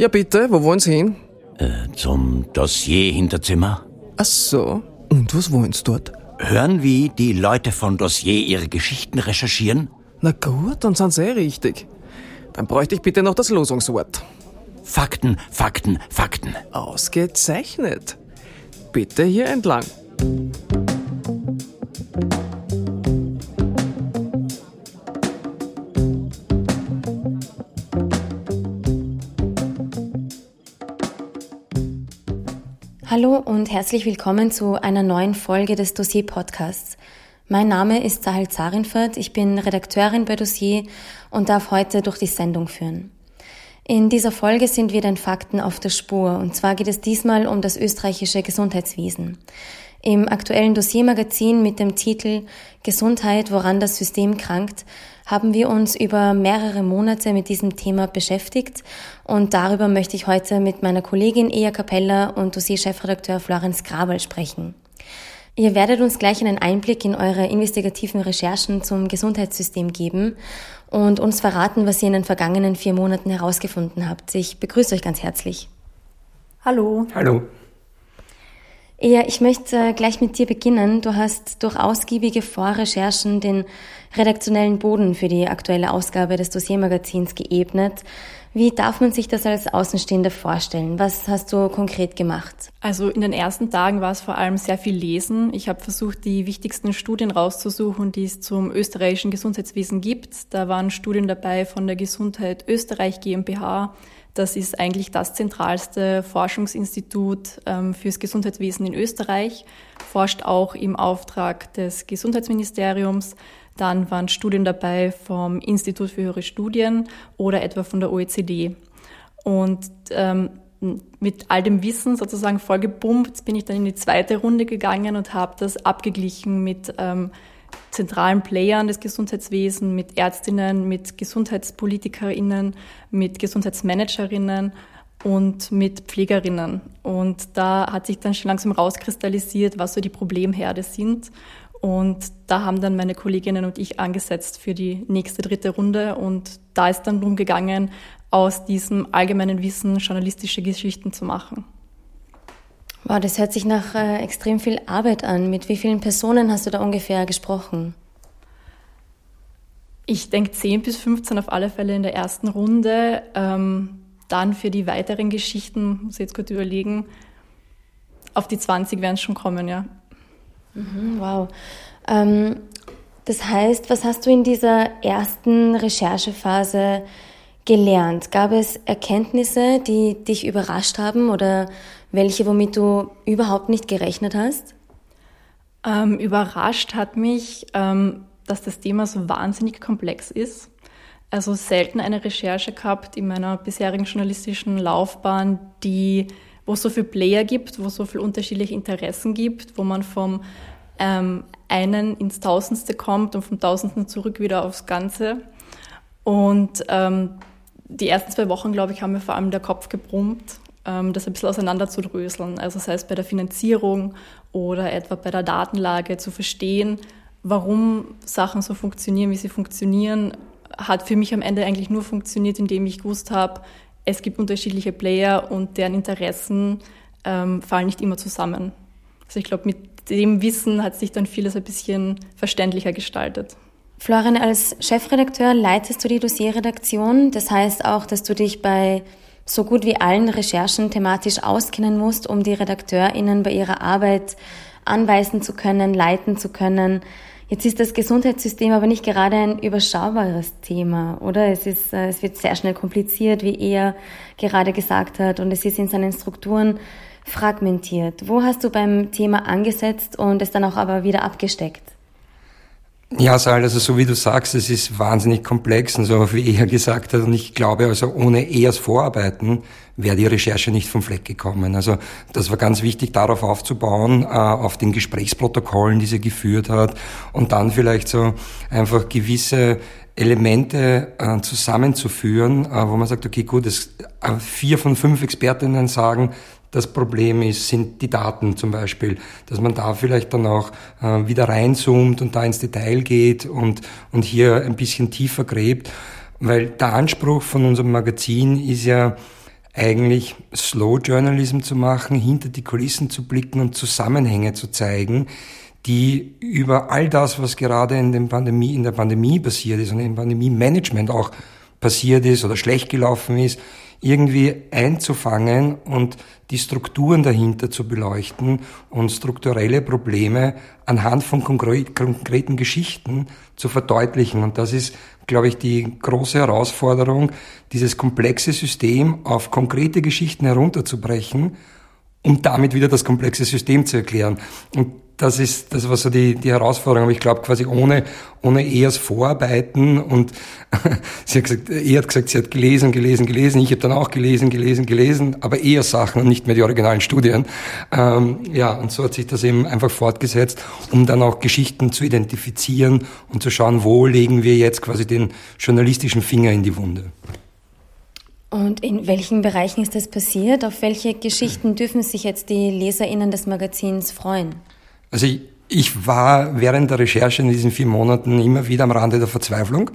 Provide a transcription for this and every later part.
Ja, bitte, wo wollen Sie hin? Äh, zum Dossier-Hinterzimmer. Ach so. Und was wollen Sie dort? Hören, wie die Leute von Dossier ihre Geschichten recherchieren? Na gut, dann sind Sie eh richtig. Dann bräuchte ich bitte noch das Losungswort. Fakten, Fakten, Fakten. Ausgezeichnet. Bitte hier entlang. Hallo und herzlich willkommen zu einer neuen Folge des Dossier Podcasts. Mein Name ist Sahel Zarinfert, ich bin Redakteurin bei Dossier und darf heute durch die Sendung führen. In dieser Folge sind wir den Fakten auf der Spur und zwar geht es diesmal um das österreichische Gesundheitswesen. Im aktuellen Dossiermagazin mit dem Titel Gesundheit, woran das System krankt, haben wir uns über mehrere Monate mit diesem Thema beschäftigt und darüber möchte ich heute mit meiner Kollegin Ea Capella und Dossier-Chefredakteur Florenz Grabel sprechen. Ihr werdet uns gleich einen Einblick in eure investigativen Recherchen zum Gesundheitssystem geben und uns verraten, was ihr in den vergangenen vier Monaten herausgefunden habt. Ich begrüße euch ganz herzlich. Hallo. Hallo. Ja, ich möchte äh, gleich mit dir beginnen. Du hast durch ausgiebige Vorrecherchen den redaktionellen Boden für die aktuelle Ausgabe des Dossiermagazins geebnet. Wie darf man sich das als Außenstehender vorstellen? Was hast du konkret gemacht? Also in den ersten Tagen war es vor allem sehr viel Lesen. Ich habe versucht, die wichtigsten Studien rauszusuchen, die es zum österreichischen Gesundheitswesen gibt. Da waren Studien dabei von der Gesundheit Österreich GmbH, das ist eigentlich das zentralste Forschungsinstitut ähm, fürs Gesundheitswesen in Österreich, forscht auch im Auftrag des Gesundheitsministeriums. Dann waren Studien dabei vom Institut für höhere Studien oder etwa von der OECD. Und ähm, mit all dem Wissen sozusagen vollgepumpt bin ich dann in die zweite Runde gegangen und habe das abgeglichen mit ähm, zentralen Playern des Gesundheitswesens, mit Ärztinnen, mit Gesundheitspolitikerinnen, mit Gesundheitsmanagerinnen und mit Pflegerinnen. Und da hat sich dann schon langsam rauskristallisiert, was so die Problemherde sind. Und da haben dann meine Kolleginnen und ich angesetzt für die nächste dritte Runde. Und da ist dann darum gegangen, aus diesem allgemeinen Wissen journalistische Geschichten zu machen. Wow, das hört sich nach äh, extrem viel Arbeit an. Mit wie vielen Personen hast du da ungefähr gesprochen? Ich denke 10 bis 15 auf alle Fälle in der ersten Runde. Ähm, dann für die weiteren Geschichten, muss ich jetzt kurz überlegen, auf die 20 werden es schon kommen, ja. Mhm, wow. Ähm, das heißt, was hast du in dieser ersten Recherchephase gelernt? Gab es Erkenntnisse, die dich überrascht haben oder welche, womit du überhaupt nicht gerechnet hast? Ähm, überrascht hat mich, ähm, dass das Thema so wahnsinnig komplex ist. Also selten eine Recherche gehabt in meiner bisherigen journalistischen Laufbahn, die, wo es so viele Player gibt, wo es so viele unterschiedliche Interessen gibt, wo man vom ähm, einen ins Tausendste kommt und vom Tausendsten zurück wieder aufs Ganze. Und ähm, die ersten zwei Wochen, glaube ich, haben mir vor allem der Kopf gebrummt ähm, das ein bisschen auseinanderzudröseln. Also das heißt bei der Finanzierung oder etwa bei der Datenlage zu verstehen, warum Sachen so funktionieren, wie sie funktionieren, hat für mich am Ende eigentlich nur funktioniert, indem ich gewusst habe, es gibt unterschiedliche Player und deren Interessen ähm, fallen nicht immer zusammen. Also ich glaube, mit dem Wissen hat sich dann vieles ein bisschen verständlicher gestaltet. Florian, als Chefredakteur leitest du die Dossierredaktion. Das heißt auch, dass du dich bei so gut wie allen Recherchen thematisch auskennen musst, um die RedakteurInnen bei ihrer Arbeit anweisen zu können, leiten zu können. Jetzt ist das Gesundheitssystem aber nicht gerade ein überschaubares Thema, oder? Es ist, äh, es wird sehr schnell kompliziert, wie er gerade gesagt hat, und es ist in seinen Strukturen fragmentiert. Wo hast du beim Thema angesetzt und es dann auch aber wieder abgesteckt? Ja, Sal, also so wie du sagst, es ist wahnsinnig komplex und so wie er gesagt hat und ich glaube also ohne ehrs Vorarbeiten wäre die Recherche nicht vom Fleck gekommen. Also das war ganz wichtig, darauf aufzubauen, äh, auf den Gesprächsprotokollen, die sie geführt hat und dann vielleicht so einfach gewisse Elemente äh, zusammenzuführen, äh, wo man sagt, okay, gut, es, äh, vier von fünf Expertinnen sagen, das Problem ist, sind die Daten zum Beispiel, dass man da vielleicht dann auch äh, wieder reinzoomt und da ins Detail geht und, und hier ein bisschen tiefer gräbt, weil der Anspruch von unserem Magazin ist ja eigentlich Slow Journalism zu machen, hinter die Kulissen zu blicken und Zusammenhänge zu zeigen, die über all das, was gerade in, Pandemie, in der Pandemie passiert ist und im Pandemie-Management auch passiert ist oder schlecht gelaufen ist, irgendwie einzufangen und die Strukturen dahinter zu beleuchten und strukturelle Probleme anhand von konkreten Geschichten zu verdeutlichen. Und das ist, glaube ich, die große Herausforderung, dieses komplexe System auf konkrete Geschichten herunterzubrechen, um damit wieder das komplexe System zu erklären. Und das ist, das war so die, die Herausforderung. Aber ich glaube, quasi ohne, ohne Ehrs Vorarbeiten und sie hat gesagt, er hat gesagt, sie hat gelesen, gelesen, gelesen. Ich habe dann auch gelesen, gelesen, gelesen, aber eher Sachen und nicht mehr die originalen Studien. Ähm, ja, und so hat sich das eben einfach fortgesetzt, um dann auch Geschichten zu identifizieren und zu schauen, wo legen wir jetzt quasi den journalistischen Finger in die Wunde. Und in welchen Bereichen ist das passiert? Auf welche Geschichten dürfen sich jetzt die LeserInnen des Magazins freuen? Also ich, ich war während der Recherche in diesen vier Monaten immer wieder am Rande der Verzweiflung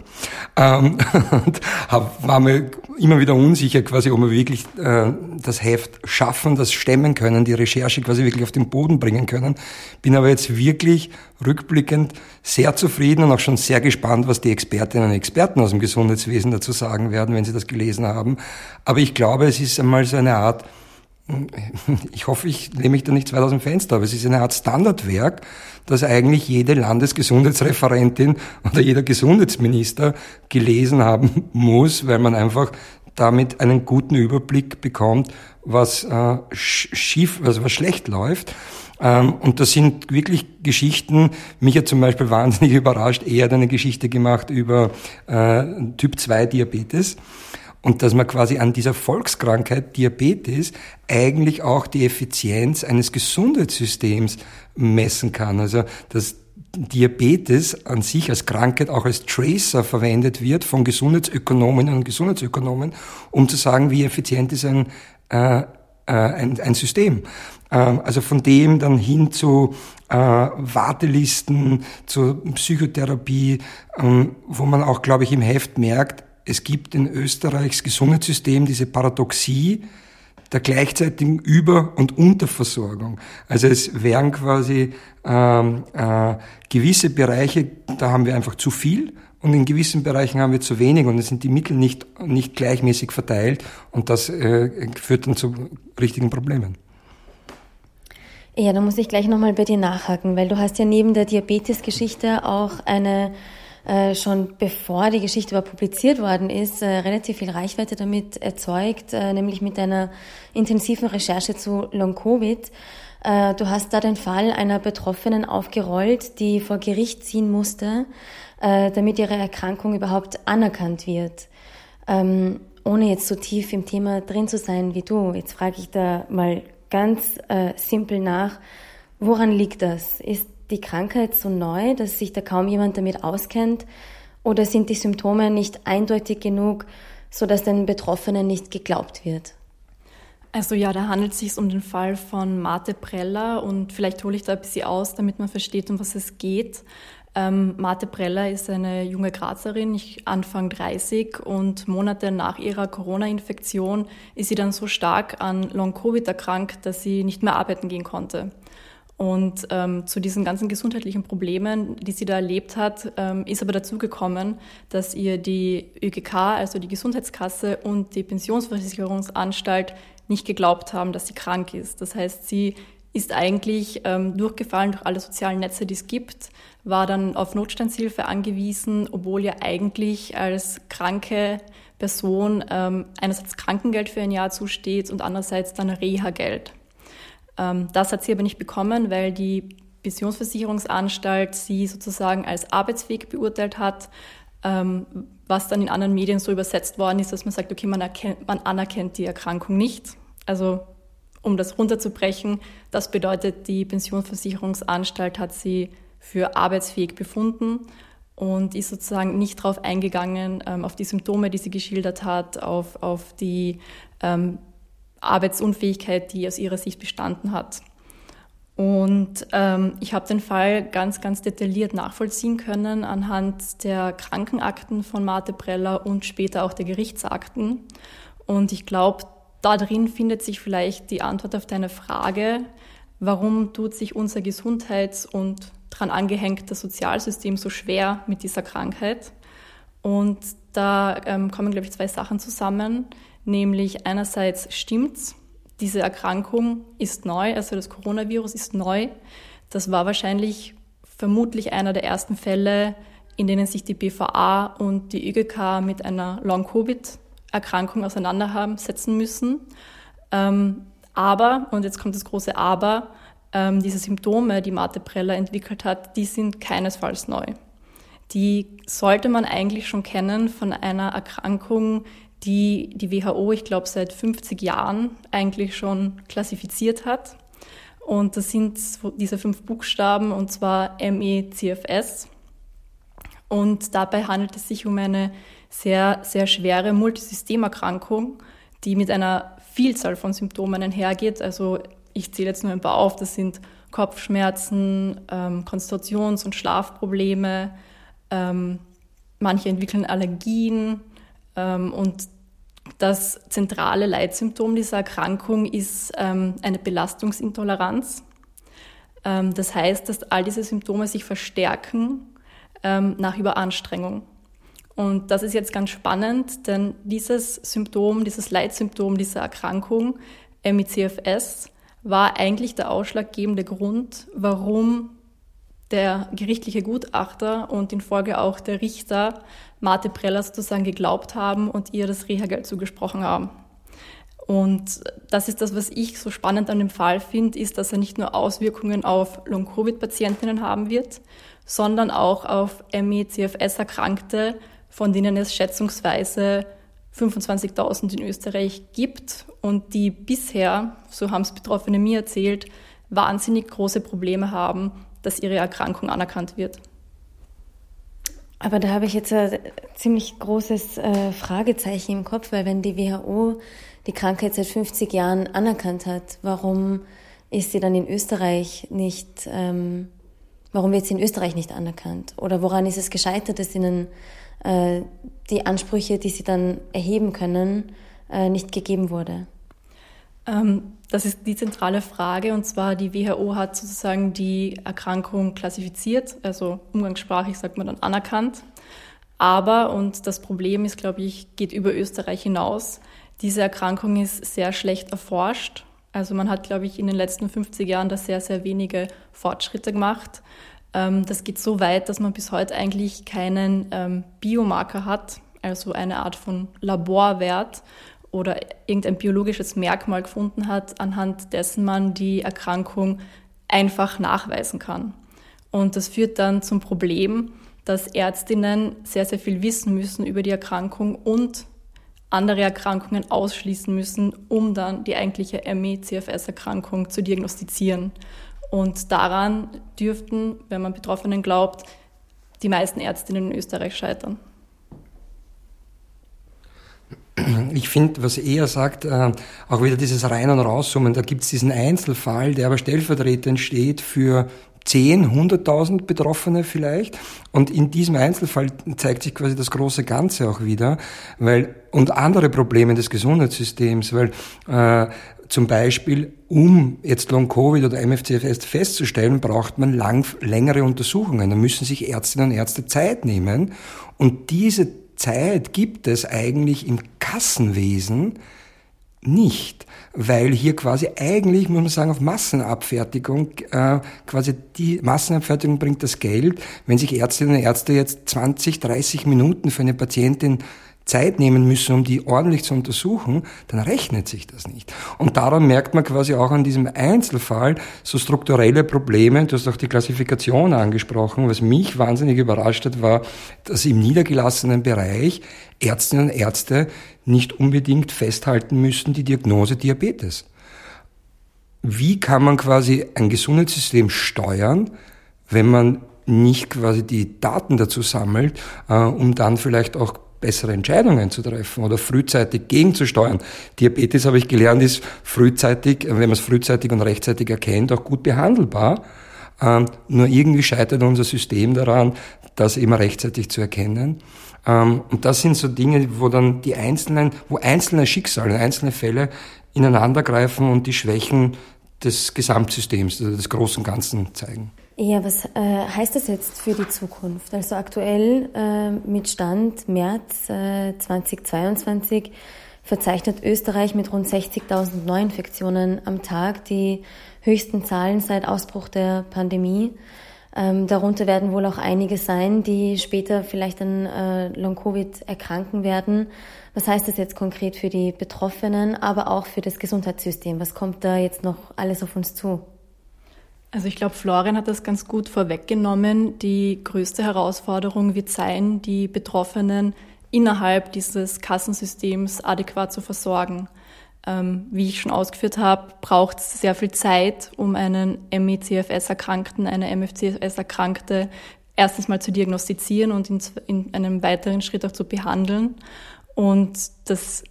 ähm, und hab, war mir immer wieder unsicher, quasi, ob wir wirklich äh, das Heft schaffen, das stemmen können, die Recherche quasi wirklich auf den Boden bringen können. Bin aber jetzt wirklich rückblickend sehr zufrieden und auch schon sehr gespannt, was die Expertinnen und Experten aus dem Gesundheitswesen dazu sagen werden, wenn sie das gelesen haben. Aber ich glaube, es ist einmal so eine Art ich hoffe, ich lehne mich da nicht weit aus dem Fenster, aber es ist eine Art Standardwerk, das eigentlich jede Landesgesundheitsreferentin oder jeder Gesundheitsminister gelesen haben muss, weil man einfach damit einen guten Überblick bekommt, was äh, schief, also was schlecht läuft. Ähm, und das sind wirklich Geschichten. Mich hat zum Beispiel wahnsinnig überrascht. Er hat eine Geschichte gemacht über äh, Typ 2 Diabetes und dass man quasi an dieser Volkskrankheit Diabetes eigentlich auch die Effizienz eines Gesundheitssystems messen kann. Also dass Diabetes an sich als Krankheit auch als Tracer verwendet wird von Gesundheitsökonominnen und Gesundheitsökonomen, um zu sagen, wie effizient ist ein, äh, äh, ein, ein System. Ähm, also von dem dann hin zu äh, Wartelisten, zur Psychotherapie, ähm, wo man auch, glaube ich, im Heft merkt, es gibt in Österreichs Gesundheitssystem diese Paradoxie der gleichzeitigen Über- und Unterversorgung. Also es wären quasi ähm, äh, gewisse Bereiche, da haben wir einfach zu viel und in gewissen Bereichen haben wir zu wenig und es sind die Mittel nicht, nicht gleichmäßig verteilt und das äh, führt dann zu richtigen Problemen. Ja, da muss ich gleich nochmal bei dir nachhaken, weil du hast ja neben der Diabetes-Geschichte auch eine äh, schon bevor die Geschichte überhaupt publiziert worden ist, äh, relativ viel Reichweite damit erzeugt, äh, nämlich mit einer intensiven Recherche zu Long-Covid. Äh, du hast da den Fall einer Betroffenen aufgerollt, die vor Gericht ziehen musste, äh, damit ihre Erkrankung überhaupt anerkannt wird. Ähm, ohne jetzt so tief im Thema drin zu sein wie du, jetzt frage ich da mal ganz simpel nach, woran liegt das? Ist die Krankheit so neu, dass sich da kaum jemand damit auskennt? Oder sind die Symptome nicht eindeutig genug, sodass den Betroffenen nicht geglaubt wird? Also ja, da handelt es sich um den Fall von Marte Preller und vielleicht hole ich da ein bisschen aus, damit man versteht, um was es geht. Ähm, Marte Preller ist eine junge Grazerin, Anfang 30 und Monate nach ihrer Corona-Infektion ist sie dann so stark an Long-Covid erkrankt, dass sie nicht mehr arbeiten gehen konnte. Und ähm, zu diesen ganzen gesundheitlichen Problemen, die sie da erlebt hat, ähm, ist aber dazu gekommen, dass ihr die ÖGK, also die Gesundheitskasse und die Pensionsversicherungsanstalt nicht geglaubt haben, dass sie krank ist. Das heißt, sie ist eigentlich ähm, durchgefallen durch alle sozialen Netze, die es gibt, war dann auf Notstandshilfe angewiesen, obwohl ja eigentlich als kranke Person ähm, einerseits Krankengeld für ein Jahr zusteht und andererseits dann Reha-Geld. Ähm, das hat sie aber nicht bekommen, weil die Pensionsversicherungsanstalt sie sozusagen als arbeitsfähig beurteilt hat, ähm, was dann in anderen Medien so übersetzt worden ist, dass man sagt, okay, man, erkennt, man anerkennt die Erkrankung nicht. Also um das runterzubrechen, das bedeutet, die Pensionsversicherungsanstalt hat sie für arbeitsfähig befunden und ist sozusagen nicht darauf eingegangen, ähm, auf die Symptome, die sie geschildert hat, auf, auf die ähm, Arbeitsunfähigkeit, die aus ihrer Sicht bestanden hat. Und ähm, ich habe den Fall ganz, ganz detailliert nachvollziehen können anhand der Krankenakten von Marte Preller und später auch der Gerichtsakten. Und ich glaube, da drin findet sich vielleicht die Antwort auf deine Frage, warum tut sich unser Gesundheits- und dran angehängtes Sozialsystem so schwer mit dieser Krankheit. Und da ähm, kommen, glaube ich, zwei Sachen zusammen. Nämlich einerseits stimmt's, diese Erkrankung ist neu, also das Coronavirus ist neu. Das war wahrscheinlich vermutlich einer der ersten Fälle, in denen sich die BVA und die ÖGK mit einer Long-Covid-Erkrankung auseinandersetzen haben setzen müssen. Ähm, aber, und jetzt kommt das große Aber, ähm, diese Symptome, die Marte Preller entwickelt hat, die sind keinesfalls neu. Die sollte man eigentlich schon kennen von einer Erkrankung, die die WHO, ich glaube, seit 50 Jahren eigentlich schon klassifiziert hat. Und das sind diese fünf Buchstaben, und zwar MECFS. Und dabei handelt es sich um eine sehr, sehr schwere Multisystemerkrankung, die mit einer Vielzahl von Symptomen einhergeht. Also ich zähle jetzt nur ein paar auf, das sind Kopfschmerzen, ähm, Konzentrations- und Schlafprobleme, ähm, manche entwickeln Allergien ähm, und das zentrale Leitsymptom dieser Erkrankung ist ähm, eine Belastungsintoleranz. Ähm, das heißt, dass all diese Symptome sich verstärken ähm, nach Überanstrengung. Und das ist jetzt ganz spannend, denn dieses Symptom, dieses Leitsymptom dieser Erkrankung, MICFS, war eigentlich der ausschlaggebende Grund, warum der gerichtliche Gutachter und in Folge auch der Richter Marte Preller sozusagen geglaubt haben und ihr das Reha-Geld zugesprochen haben. Und das ist das, was ich so spannend an dem Fall finde, ist, dass er nicht nur Auswirkungen auf Long-Covid-Patientinnen haben wird, sondern auch auf ME-CFS-Erkrankte, von denen es schätzungsweise 25.000 in Österreich gibt und die bisher, so haben es Betroffene mir erzählt, wahnsinnig große Probleme haben, dass ihre Erkrankung anerkannt wird. Aber da habe ich jetzt ein ziemlich großes äh, Fragezeichen im Kopf, weil wenn die WHO die Krankheit seit 50 Jahren anerkannt hat, warum ist sie dann in Österreich nicht, ähm, warum wird sie in Österreich nicht anerkannt? Oder woran ist es gescheitert, dass ihnen äh, die Ansprüche, die sie dann erheben können, äh, nicht gegeben wurde? Ähm, das ist die zentrale Frage und zwar die WHO hat sozusagen die Erkrankung klassifiziert, also umgangssprachlich sagt man dann anerkannt. Aber, und das Problem ist, glaube ich, geht über Österreich hinaus, diese Erkrankung ist sehr schlecht erforscht. Also man hat, glaube ich, in den letzten 50 Jahren da sehr, sehr wenige Fortschritte gemacht. Ähm, das geht so weit, dass man bis heute eigentlich keinen ähm, Biomarker hat, also eine Art von Laborwert oder irgendein biologisches Merkmal gefunden hat, anhand dessen man die Erkrankung einfach nachweisen kann. Und das führt dann zum Problem, dass Ärztinnen sehr, sehr viel wissen müssen über die Erkrankung und andere Erkrankungen ausschließen müssen, um dann die eigentliche ME-CFS-Erkrankung zu diagnostizieren. Und daran dürften, wenn man Betroffenen glaubt, die meisten Ärztinnen in Österreich scheitern. Ich finde, was er sagt, äh, auch wieder dieses Rein- und Raussummen, da gibt es diesen Einzelfall, der aber stellvertretend steht für 10, 100.000 Betroffene vielleicht. Und in diesem Einzelfall zeigt sich quasi das große Ganze auch wieder, weil, und andere Probleme des Gesundheitssystems, weil, äh, zum Beispiel, um jetzt Long-Covid oder MFCFS festzustellen, braucht man lang, längere Untersuchungen. Da müssen sich Ärztinnen und Ärzte Zeit nehmen. Und diese Zeit gibt es eigentlich im Kassenwesen nicht, weil hier quasi eigentlich, muss man sagen, auf Massenabfertigung, äh, quasi die Massenabfertigung bringt das Geld. Wenn sich Ärztinnen und Ärzte jetzt 20, 30 Minuten für eine Patientin Zeit nehmen müssen, um die ordentlich zu untersuchen, dann rechnet sich das nicht. Und daran merkt man quasi auch an diesem Einzelfall so strukturelle Probleme. Du hast auch die Klassifikation angesprochen. Was mich wahnsinnig überrascht hat, war, dass im niedergelassenen Bereich Ärztinnen und Ärzte nicht unbedingt festhalten müssen die Diagnose Diabetes. Wie kann man quasi ein Gesundheitssystem steuern, wenn man nicht quasi die Daten dazu sammelt, äh, um dann vielleicht auch bessere Entscheidungen zu treffen oder frühzeitig gegenzusteuern. Diabetes, habe ich gelernt, ist frühzeitig, wenn man es frühzeitig und rechtzeitig erkennt, auch gut behandelbar. Ähm, nur irgendwie scheitert unser System daran, das immer rechtzeitig zu erkennen. Ähm, und das sind so Dinge, wo dann die einzelnen, wo einzelne Schicksale, einzelne Fälle ineinandergreifen und die Schwächen des Gesamtsystems, also des großen Ganzen zeigen. Ja, was äh, heißt das jetzt für die Zukunft? Also aktuell äh, mit Stand März äh, 2022 verzeichnet Österreich mit rund 60.000 Neuinfektionen am Tag die höchsten Zahlen seit Ausbruch der Pandemie. Ähm, darunter werden wohl auch einige sein, die später vielleicht an äh, Long-Covid erkranken werden. Was heißt das jetzt konkret für die Betroffenen, aber auch für das Gesundheitssystem? Was kommt da jetzt noch alles auf uns zu? Also ich glaube, Florian hat das ganz gut vorweggenommen. Die größte Herausforderung wird sein, die Betroffenen innerhalb dieses Kassensystems adäquat zu versorgen. Ähm, wie ich schon ausgeführt habe, braucht es sehr viel Zeit, um einen ME-CFS-Erkrankten, eine MFCFS-Erkrankte erstens mal zu diagnostizieren und in, in einem weiteren Schritt auch zu behandeln. Und das,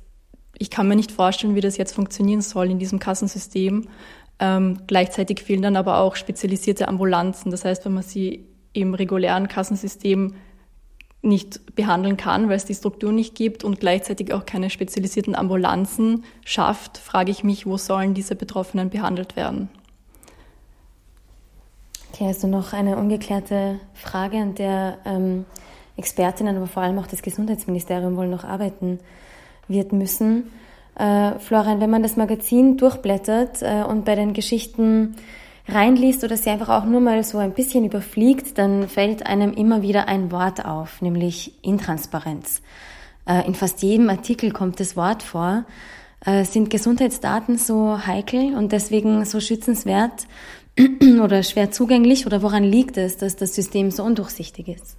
ich kann mir nicht vorstellen, wie das jetzt funktionieren soll in diesem Kassensystem. Ähm, gleichzeitig fehlen dann aber auch spezialisierte Ambulanzen. Das heißt, wenn man sie im regulären Kassensystem nicht behandeln kann, weil es die Struktur nicht gibt und gleichzeitig auch keine spezialisierten Ambulanzen schafft, frage ich mich, wo sollen diese Betroffenen behandelt werden? Okay, also noch eine ungeklärte Frage, an der ähm, Expertinnen, aber vor allem auch das Gesundheitsministerium wohl noch arbeiten wird müssen. Äh, Florian, wenn man das Magazin durchblättert äh, und bei den Geschichten reinliest oder sie einfach auch nur mal so ein bisschen überfliegt, dann fällt einem immer wieder ein Wort auf, nämlich Intransparenz. Äh, in fast jedem Artikel kommt das Wort vor. Äh, sind Gesundheitsdaten so heikel und deswegen so schützenswert oder schwer zugänglich oder woran liegt es, dass das System so undurchsichtig ist?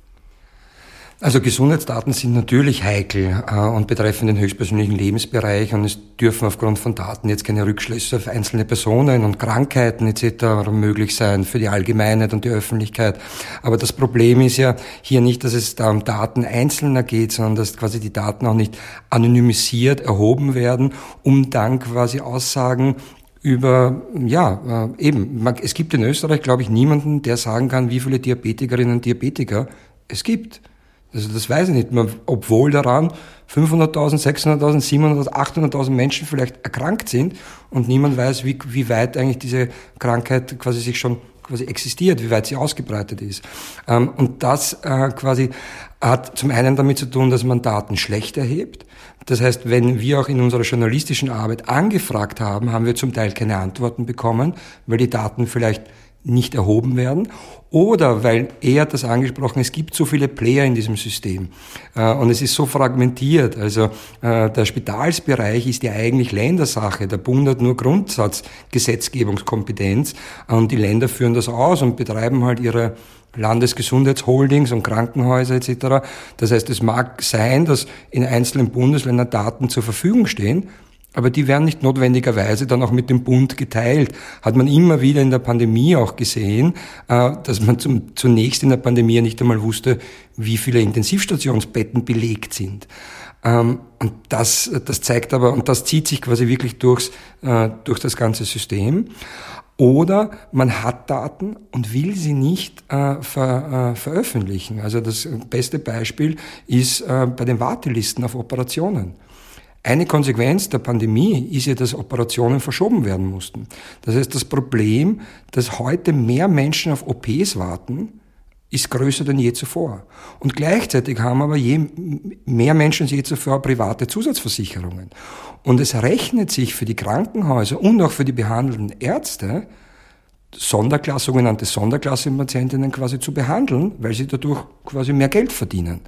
Also Gesundheitsdaten sind natürlich heikel äh, und betreffen den höchstpersönlichen Lebensbereich und es dürfen aufgrund von Daten jetzt keine Rückschlüsse auf einzelne Personen und Krankheiten etc. möglich sein für die Allgemeinheit und die Öffentlichkeit. Aber das Problem ist ja hier nicht, dass es da um Daten Einzelner geht, sondern dass quasi die Daten auch nicht anonymisiert erhoben werden, um dann quasi Aussagen über, ja, äh, eben, es gibt in Österreich, glaube ich, niemanden, der sagen kann, wie viele Diabetikerinnen und Diabetiker es gibt. Also das weiß ich nicht. Man, obwohl daran 500.000, 600.000, 700.000, 800.000 Menschen vielleicht erkrankt sind und niemand weiß, wie, wie weit eigentlich diese Krankheit quasi sich schon quasi existiert, wie weit sie ausgebreitet ist. Ähm, und das äh, quasi hat zum einen damit zu tun, dass man Daten schlecht erhebt. Das heißt, wenn wir auch in unserer journalistischen Arbeit angefragt haben, haben wir zum Teil keine Antworten bekommen, weil die Daten vielleicht nicht erhoben werden oder weil er hat das angesprochen, es gibt so viele Player in diesem System äh, und es ist so fragmentiert. Also äh, der Spitalsbereich ist ja eigentlich Ländersache. Der Bund hat nur Grundsatzgesetzgebungskompetenz und die Länder führen das aus und betreiben halt ihre Landesgesundheitsholdings und Krankenhäuser etc. Das heißt, es mag sein, dass in einzelnen Bundesländern Daten zur Verfügung stehen, aber die werden nicht notwendigerweise dann auch mit dem Bund geteilt. Hat man immer wieder in der Pandemie auch gesehen, äh, dass man zum, zunächst in der Pandemie nicht einmal wusste, wie viele Intensivstationsbetten belegt sind. Ähm, und das, das zeigt aber, und das zieht sich quasi wirklich durchs, äh, durch das ganze System. Oder man hat Daten und will sie nicht äh, ver, äh, veröffentlichen. Also das beste Beispiel ist äh, bei den Wartelisten auf Operationen. Eine Konsequenz der Pandemie ist ja, dass Operationen verschoben werden mussten. Das heißt, das Problem, dass heute mehr Menschen auf OPs warten, ist größer denn je zuvor. Und gleichzeitig haben aber je mehr Menschen als je zuvor private Zusatzversicherungen. Und es rechnet sich für die Krankenhäuser und auch für die behandelnden Ärzte, Sonderklasse, sogenannte Sonderklassenpatientinnen quasi zu behandeln, weil sie dadurch quasi mehr Geld verdienen.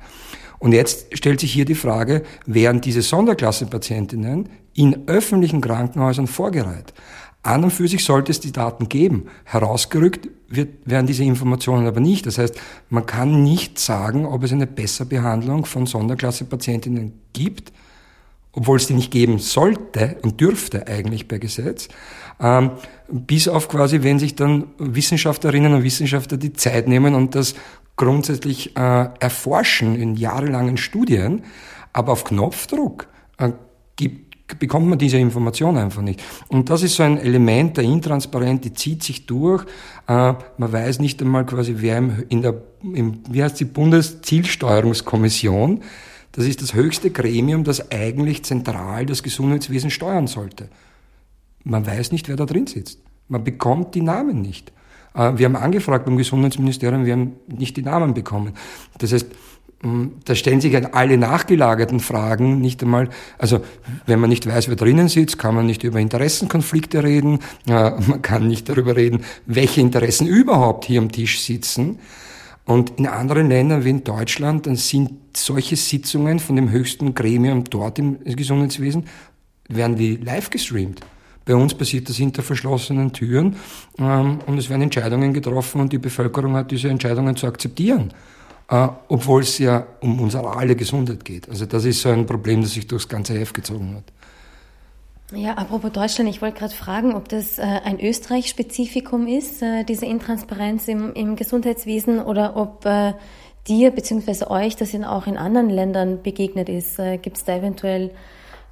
Und jetzt stellt sich hier die Frage, werden diese Sonderklassenpatientinnen in öffentlichen Krankenhäusern vorgereiht? An und für sich sollte es die Daten geben. Herausgerückt wird, werden diese Informationen aber nicht. Das heißt, man kann nicht sagen, ob es eine Besserbehandlung von Sonderklassepatientinnen gibt obwohl es die nicht geben sollte und dürfte eigentlich bei Gesetz, ähm, bis auf quasi, wenn sich dann Wissenschaftlerinnen und Wissenschaftler die Zeit nehmen und das grundsätzlich äh, erforschen in jahrelangen Studien, aber auf Knopfdruck äh, gibt, bekommt man diese Information einfach nicht. Und das ist so ein Element der Intransparenz, die zieht sich durch. Äh, man weiß nicht einmal quasi, wer im, in der, im, wie heißt die Bundeszielsteuerungskommission, das ist das höchste Gremium, das eigentlich zentral das Gesundheitswesen steuern sollte. Man weiß nicht, wer da drin sitzt. Man bekommt die Namen nicht. Äh, wir haben angefragt beim Gesundheitsministerium, wir haben nicht die Namen bekommen. Das heißt, da stellen sich alle nachgelagerten Fragen nicht einmal, also wenn man nicht weiß, wer drinnen sitzt, kann man nicht über Interessenkonflikte reden, äh, man kann nicht darüber reden, welche Interessen überhaupt hier am Tisch sitzen. Und in anderen Ländern wie in Deutschland, dann sind solche Sitzungen von dem höchsten Gremium dort im Gesundheitswesen, werden die live gestreamt. Bei uns passiert das hinter verschlossenen Türen ähm, und es werden Entscheidungen getroffen und die Bevölkerung hat diese Entscheidungen zu akzeptieren, äh, obwohl es ja um unsere alle Gesundheit geht. Also das ist so ein Problem, das sich durchs ganze Heft gezogen hat. Ja, apropos Deutschland, ich wollte gerade fragen, ob das äh, ein Österreich-Spezifikum ist, äh, diese Intransparenz im, im Gesundheitswesen, oder ob äh, dir bzw. euch das in, auch in anderen Ländern begegnet ist. Äh, Gibt es da eventuell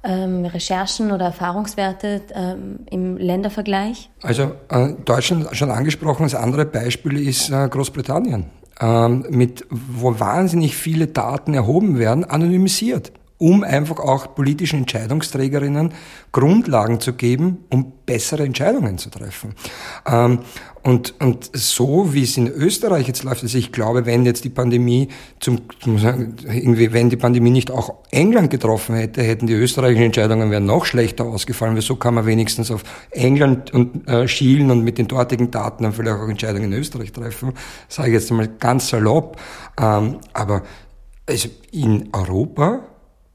ähm, Recherchen oder Erfahrungswerte ähm, im Ländervergleich? Also äh, Deutschland schon angesprochen, das andere Beispiel ist äh, Großbritannien, ähm, mit, wo wahnsinnig viele Daten erhoben werden, anonymisiert um einfach auch politischen Entscheidungsträgerinnen Grundlagen zu geben, um bessere Entscheidungen zu treffen. Ähm, und, und so wie es in Österreich jetzt läuft, also ich glaube, wenn jetzt die Pandemie zum, irgendwie, wenn die Pandemie nicht auch England getroffen hätte, hätten die österreichischen Entscheidungen wären noch schlechter ausgefallen, weil so kann man wenigstens auf England und äh, schielen und mit den dortigen Daten dann vielleicht auch Entscheidungen in Österreich treffen. Sage ich jetzt mal ganz salopp. Ähm, aber also in Europa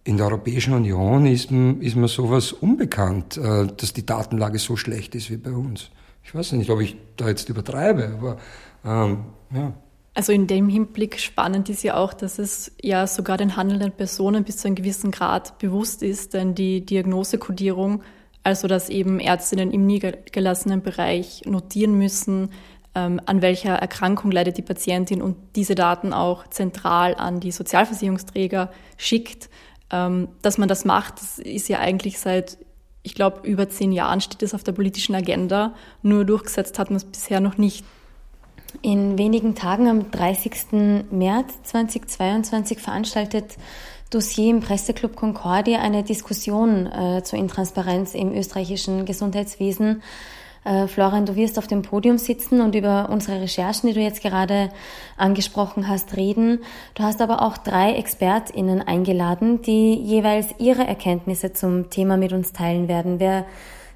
in der Europäischen Union ist, ist mir sowas unbekannt, äh, dass die Datenlage so schlecht ist wie bei uns. Ich weiß nicht, ob ich da jetzt übertreibe, aber ähm, ja. Also in dem Hinblick spannend ist ja auch, dass es ja sogar den handelnden Personen bis zu einem gewissen Grad bewusst ist, denn die Diagnosekodierung, also dass eben Ärztinnen im niedergelassenen Bereich notieren müssen, ähm, an welcher Erkrankung leidet die Patientin und diese Daten auch zentral an die Sozialversicherungsträger schickt, ähm, dass man das macht, das ist ja eigentlich seit, ich glaube, über zehn Jahren steht es auf der politischen Agenda. Nur durchgesetzt hat man es bisher noch nicht. In wenigen Tagen, am 30. März 2022, veranstaltet Dossier im Presseclub Concordia eine Diskussion äh, zur Intransparenz im österreichischen Gesundheitswesen. Äh, Florian, du wirst auf dem Podium sitzen und über unsere Recherchen, die du jetzt gerade angesprochen hast, reden. Du hast aber auch drei ExpertInnen eingeladen, die jeweils ihre Erkenntnisse zum Thema mit uns teilen werden. Wer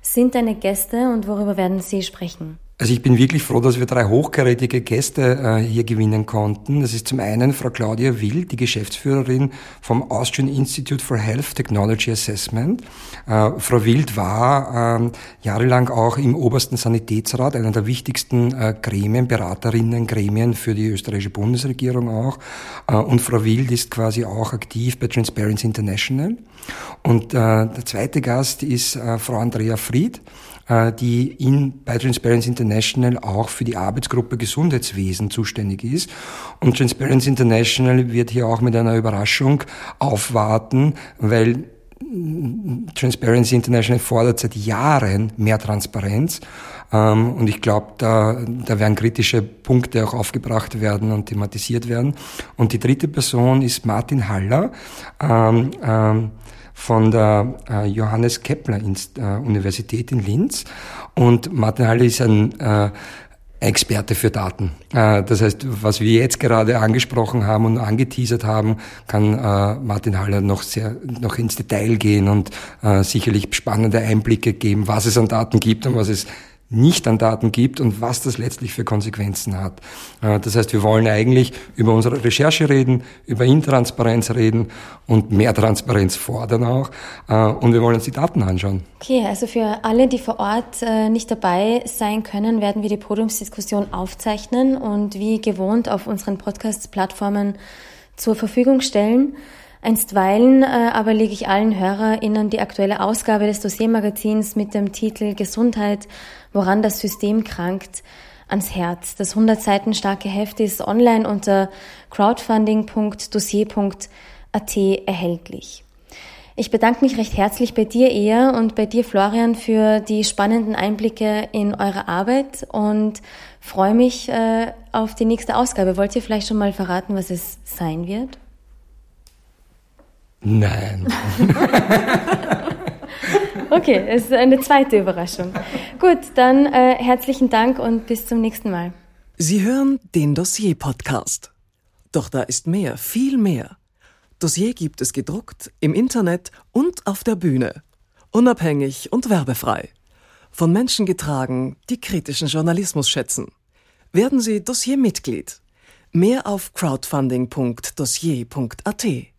sind deine Gäste und worüber werden sie sprechen? Also ich bin wirklich froh, dass wir drei hochkarätige Gäste äh, hier gewinnen konnten. Das ist zum einen Frau Claudia Wild, die Geschäftsführerin vom Austrian Institute for Health Technology Assessment. Äh, Frau Wild war äh, jahrelang auch im obersten Sanitätsrat, einer der wichtigsten äh, Gremien, Beraterinnen, Gremien für die österreichische Bundesregierung auch. Und Frau Wild ist quasi auch aktiv bei Transparency International. Und der zweite Gast ist Frau Andrea Fried. Äh, die in, bei Transparency International auch für die Arbeitsgruppe Gesundheitswesen zuständig ist. Und Transparency International wird hier auch mit einer Überraschung aufwarten, weil Transparency International fordert seit Jahren mehr Transparenz. Ähm, und ich glaube, da, da werden kritische Punkte auch aufgebracht werden und thematisiert werden. Und die dritte Person ist Martin Haller. Ähm, ähm, von der äh, Johannes Kepler äh, Universität in Linz. Und Martin Halle ist ein äh, Experte für Daten. Äh, das heißt, was wir jetzt gerade angesprochen haben und angeteasert haben, kann äh, Martin Haller noch sehr noch ins Detail gehen und äh, sicherlich spannende Einblicke geben, was es an Daten gibt und was es nicht an Daten gibt und was das letztlich für Konsequenzen hat. Äh, das heißt, wir wollen eigentlich über unsere Recherche reden, über Intransparenz reden und mehr Transparenz fordern auch. Äh, und wir wollen uns die Daten anschauen. Okay, also für alle, die vor Ort äh, nicht dabei sein können, werden wir die Podiumsdiskussion aufzeichnen und wie gewohnt auf unseren Podcast-Plattformen zur Verfügung stellen. Einstweilen äh, aber lege ich allen HörerInnen die aktuelle Ausgabe des Dossiermagazins mit dem Titel Gesundheit, woran das System krankt, ans Herz. Das 100 Seiten starke Heft ist online unter crowdfunding.dossier.at erhältlich. Ich bedanke mich recht herzlich bei dir, Ea, und bei dir, Florian, für die spannenden Einblicke in eure Arbeit und freue mich äh, auf die nächste Ausgabe. Wollt ihr vielleicht schon mal verraten, was es sein wird? Nein. okay, es ist eine zweite Überraschung. Gut, dann äh, herzlichen Dank und bis zum nächsten Mal. Sie hören den Dossier-Podcast. Doch da ist mehr, viel mehr. Dossier gibt es gedruckt, im Internet und auf der Bühne. Unabhängig und werbefrei. Von Menschen getragen, die kritischen Journalismus schätzen. Werden Sie Dossier-Mitglied. Mehr auf crowdfunding.dossier.at.